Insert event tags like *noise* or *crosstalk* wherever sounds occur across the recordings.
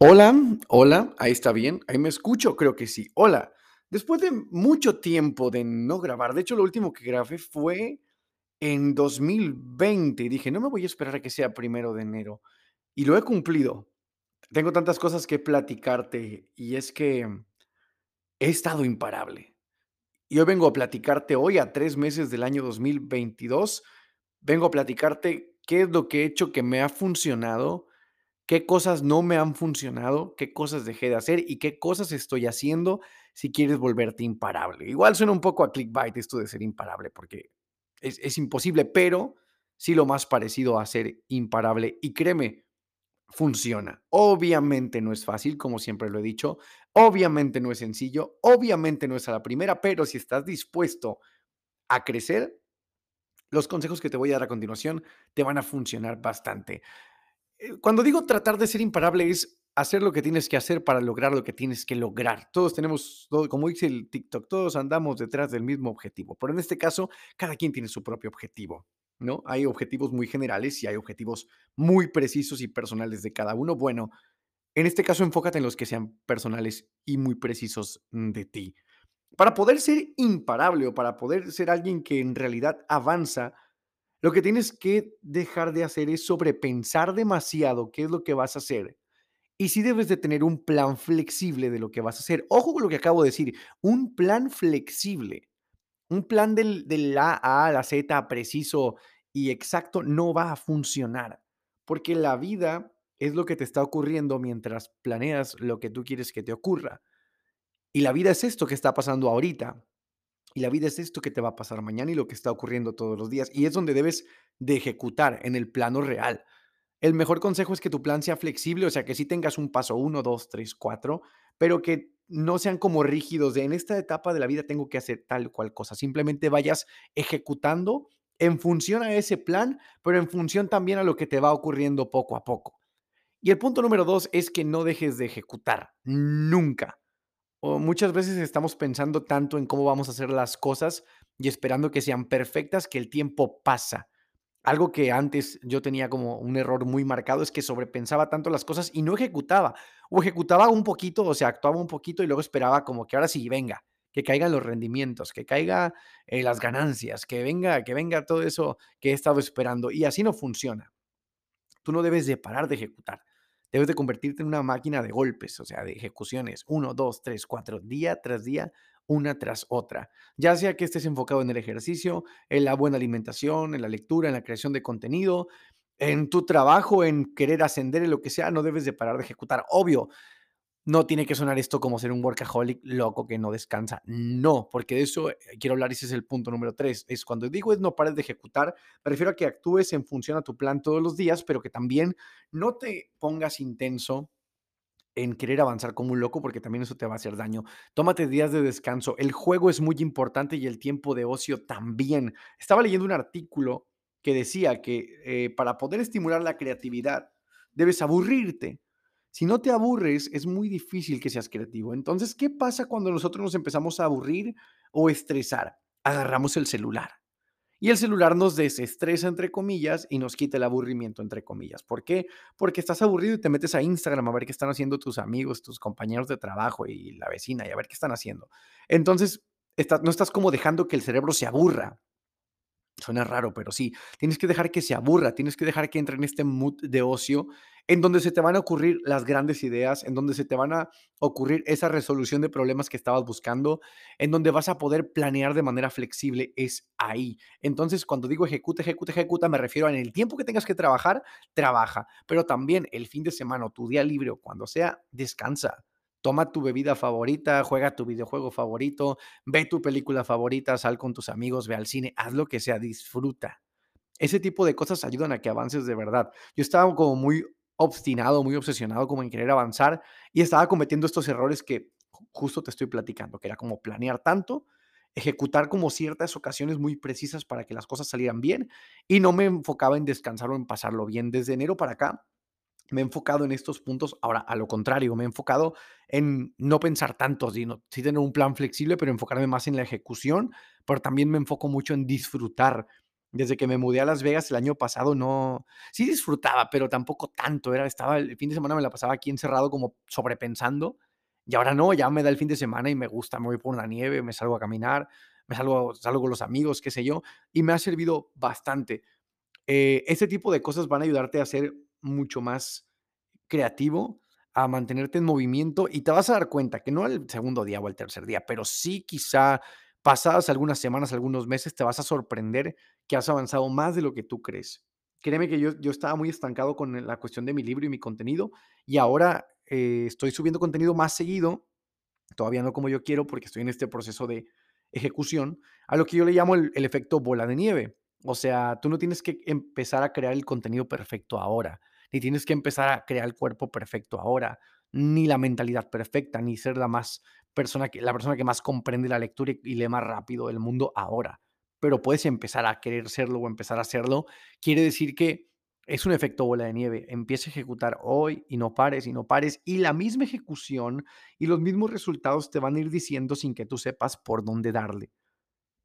Hola, hola, ahí está bien, ahí me escucho, creo que sí. Hola, después de mucho tiempo de no grabar, de hecho lo último que grabé fue en 2020 y dije, no me voy a esperar a que sea primero de enero y lo he cumplido. Tengo tantas cosas que platicarte y es que he estado imparable. Y hoy vengo a platicarte hoy a tres meses del año 2022, vengo a platicarte qué es lo que he hecho que me ha funcionado qué cosas no me han funcionado, qué cosas dejé de hacer y qué cosas estoy haciendo si quieres volverte imparable. Igual suena un poco a clickbait esto de ser imparable, porque es, imposible, pero sí lo más parecido a ser imparable. Y créeme, funciona. Obviamente no es fácil, como siempre lo he dicho. Obviamente no es sencillo. Obviamente no es a la primera, pero si estás dispuesto a crecer, los consejos que te voy a dar a continuación te van a funcionar bastante. Eh, cuando digo tratar de ser imparable es hacer lo que tienes que hacer para lograr lo que tienes que lograr. Todos tenemos, como dice el TikTok, todos andamos detrás del mismo objetivo, pero en este caso, cada quien tiene su propio objetivo, ¿no? Hay objetivos muy generales y hay objetivos muy precisos y personales de cada uno. Bueno, en este caso, enfócate en los que sean personales y muy precisos mm, de ti. Para poder ser imparable o para poder ser alguien que en realidad avanza, lo que tienes que dejar de hacer es sobrepensar demasiado qué es lo que vas a hacer. Y sí debes de tener un plan flexible de lo que vas a hacer. Ojo con lo que acabo de decir, un plan flexible, un plan del, del A a la Z preciso y exacto no va a funcionar, porque la vida es lo que te está ocurriendo mientras planeas lo que tú quieres que te ocurra. Y la vida es esto que está pasando ahorita. Y la vida es esto que te va a pasar mañana y lo que está ocurriendo todos los días. Y es donde debes de ejecutar en el plano real. El mejor consejo es que tu plan sea flexible, o sea, que sí tengas un paso uno, dos, tres, cuatro, pero que no sean como rígidos de en esta etapa de la vida tengo que hacer tal cual cosa. Simplemente vayas ejecutando en función a ese plan, pero en función también a lo que te va ocurriendo poco a poco. Y el punto número dos es que no dejes de ejecutar, nunca. O muchas veces estamos pensando tanto en cómo vamos a hacer las cosas y esperando que sean perfectas que el tiempo pasa. Algo que antes yo tenía como un error muy marcado es que sobrepensaba tanto las cosas y no ejecutaba. O ejecutaba un poquito, o sea, actuaba un poquito y luego esperaba como que ahora sí, venga, que caigan los rendimientos, que caiga eh, las ganancias, que venga, que venga todo eso que he estado esperando. Y así no funciona. Tú no debes de parar de ejecutar. Debes de convertirte en una máquina de golpes, o sea, de ejecuciones. Uno, dos, tres, cuatro, día tras día, una tras otra. Ya sea que estés enfocado en el ejercicio, en la buena alimentación, en la lectura, en la creación de contenido, en tu trabajo, en querer ascender, en lo que sea, no debes de parar de ejecutar. Obvio, no tiene que sonar esto como ser un workaholic loco que no descansa. No, porque de eso eh, quiero hablar, ese es el punto número tres. Es cuando digo es no pares de ejecutar, me refiero a que actúes en función a tu plan todos los días, pero que también no te pongas intenso en querer avanzar como un loco, porque también eso te va a hacer daño. Tómate días de descanso. El juego es muy importante y el tiempo de ocio también. Estaba leyendo un artículo que decía que eh, para poder estimular la creatividad debes aburrirte. Si no te aburres, es muy difícil que seas creativo. Entonces, ¿qué pasa cuando nosotros nos empezamos a aburrir o estresar? Agarramos el celular. Y el celular nos desestresa, entre comillas, y nos quita el aburrimiento, entre comillas. ¿Por qué? Porque estás aburrido y te metes a Instagram a ver qué están haciendo tus amigos, tus compañeros de trabajo y la vecina y a ver qué están haciendo. Entonces, no estás como dejando que el cerebro se aburra. Suena raro, pero sí, tienes que dejar que se aburra, tienes que dejar que entre en este mood de ocio en donde se te van a ocurrir las grandes ideas, en donde se te van a ocurrir esa resolución de problemas que estabas buscando, en donde vas a poder planear de manera flexible, es ahí. Entonces, cuando digo ejecuta, ejecuta, ejecuta, me refiero a en el tiempo que tengas que trabajar, trabaja, pero también el fin de semana tu día libre o cuando sea, descansa. Toma tu bebida favorita, juega tu videojuego favorito, Ve tu película favorita, sal con tus amigos, ve al cine, haz lo que sea, disfruta. Ese tipo de cosas ayudan a que avances de verdad. Yo estaba como muy obstinado, muy obsesionado como en querer avanzar y estaba cometiendo estos errores que ju- justo te estoy platicando, que era como planear tanto, ejecutar como ciertas ocasiones muy precisas para que las cosas salieran bien y no me enfocaba en descansar o en pasarlo bien. Desde enero para acá me he enfocado en estos puntos. Ahora, a lo contrario, me he enfocado en no pensar tanto, sino sí tener un plan flexible, pero enfocarme más en la ejecución, pero también me enfoco mucho en disfrutar Desde que me mudé a Las Vegas el año pasado, no sí disfrutaba, pero tampoco tanto, era estaba el fin de semana me la pasaba aquí encerrado como sobrepensando, y ahora no, ya me da el fin de semana y me gusta, me voy por la nieve, me salgo a caminar, me salgo salgo con los amigos, qué sé yo, y me ha servido bastante. Eh, este tipo de cosas van a ayudarte a ser mucho más creativo, a mantenerte en movimiento y te vas a dar cuenta que no al segundo día o al tercer día, pero sí quizá pasadas algunas semanas, algunos meses, te vas a sorprender que has avanzado más de lo que tú crees. Créeme que yo, yo estaba muy estancado con la cuestión de mi libro y mi contenido y ahora eh, estoy subiendo contenido más seguido, todavía no como yo quiero porque estoy en este proceso de ejecución, a lo que yo le llamo el, el efecto bola de nieve. O sea, tú no tienes que empezar a crear el contenido perfecto ahora ni tienes que empezar a crear el cuerpo perfecto ahora, ni la mentalidad perfecta, ni ser la más persona que la persona que más comprende la lectura y, lee más rápido del mundo ahora. Pero puedes empezar a querer serlo o empezar a hacerlo. Quiere decir que es un efecto bola de nieve. Empieza a ejecutar hoy y no pares y no pares. Y la misma ejecución y los mismos resultados te van a ir diciendo sin que tú sepas por dónde darle.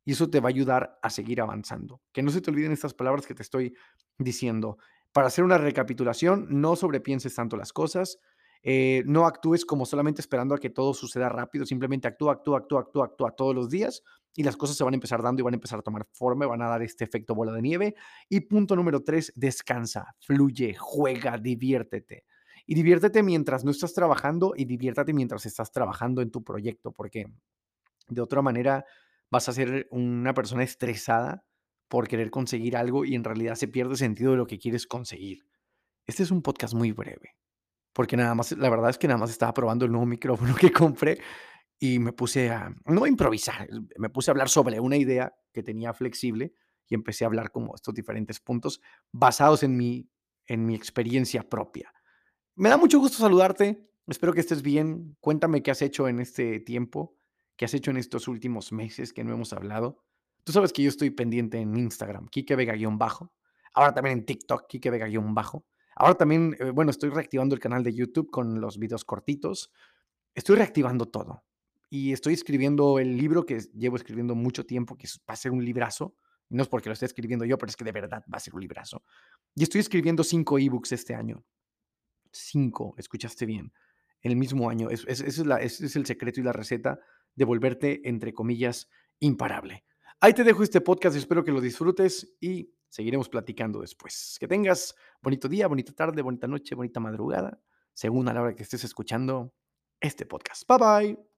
Y eso te va a ayudar a seguir avanzando. Que no se te olviden estas palabras que te estoy diciendo. Para hacer una recapitulación, no sobrepienses tanto las cosas, eh, no actúes como solamente esperando a que todo suceda rápido, simplemente actúa, actúa, actúa, actúa, actúa todos los días y las cosas se van a empezar dando y van a empezar a tomar forma, van a dar este efecto bola de nieve. Y punto número tres, descansa, fluye, juega, diviértete. Y diviértete mientras no estás trabajando y diviértete mientras estás trabajando en tu proyecto, porque de otra manera vas a ser una persona estresada por querer conseguir algo y en realidad se pierde sentido de lo que quieres conseguir. Este es un podcast muy breve, porque nada más, la verdad es que nada más estaba probando el nuevo micrófono *laughs* que compré y me puse a, no a improvisar, me puse a hablar sobre una idea que tenía flexible y empecé a hablar como estos diferentes puntos basados en mi, en mi experiencia propia. Me da mucho gusto saludarte, espero que estés bien, cuéntame qué has hecho en este tiempo, qué has hecho en estos últimos meses que no hemos hablado. Tú sabes que yo estoy pendiente en Instagram, Kike Vega-bajo. Ahora también en TikTok, Kike Vega-bajo. Ahora también, eh, bueno, estoy reactivando el canal de YouTube con los videos cortitos. Estoy reactivando todo. Y estoy escribiendo el libro que llevo escribiendo mucho tiempo, que va a ser un librazo. No es porque lo esté escribiendo yo, pero es que de verdad va a ser un librazo. Y estoy escribiendo cinco ebooks este año. Cinco, escuchaste bien. En el mismo año. Es, es, es, la, es el secreto y la receta de volverte, entre comillas, imparable. Ahí te dejo este podcast, espero que lo disfrutes y seguiremos platicando después. Que tengas bonito día, bonita tarde, bonita noche, bonita madrugada, según a la hora que estés escuchando este podcast. Bye bye.